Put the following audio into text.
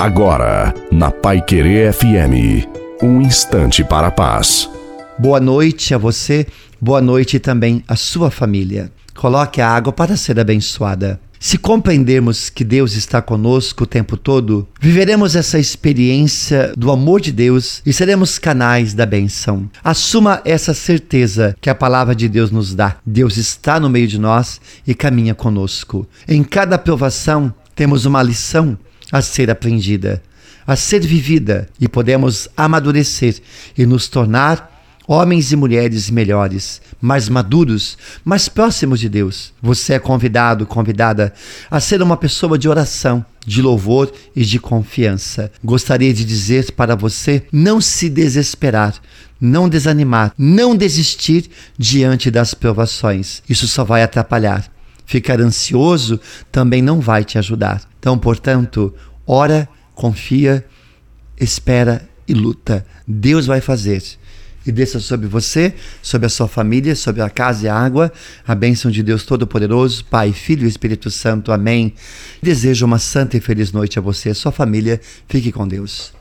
Agora, na Pai Querer FM, um instante para a paz. Boa noite a você, boa noite também à sua família. Coloque a água para ser abençoada. Se compreendermos que Deus está conosco o tempo todo, viveremos essa experiência do amor de Deus e seremos canais da benção. Assuma essa certeza que a palavra de Deus nos dá. Deus está no meio de nós e caminha conosco. Em cada provação, temos uma lição a ser aprendida, a ser vivida e podemos amadurecer e nos tornar homens e mulheres melhores, mais maduros, mais próximos de Deus. Você é convidado, convidada a ser uma pessoa de oração, de louvor e de confiança. Gostaria de dizer para você não se desesperar, não desanimar, não desistir diante das provações. Isso só vai atrapalhar. Ficar ansioso também não vai te ajudar. Então, portanto, ora, confia, espera e luta. Deus vai fazer. E desça sobre você, sobre a sua família, sobre a casa e a água, a bênção de Deus Todo-Poderoso, Pai, Filho e Espírito Santo. Amém. Desejo uma santa e feliz noite a você e a sua família. Fique com Deus.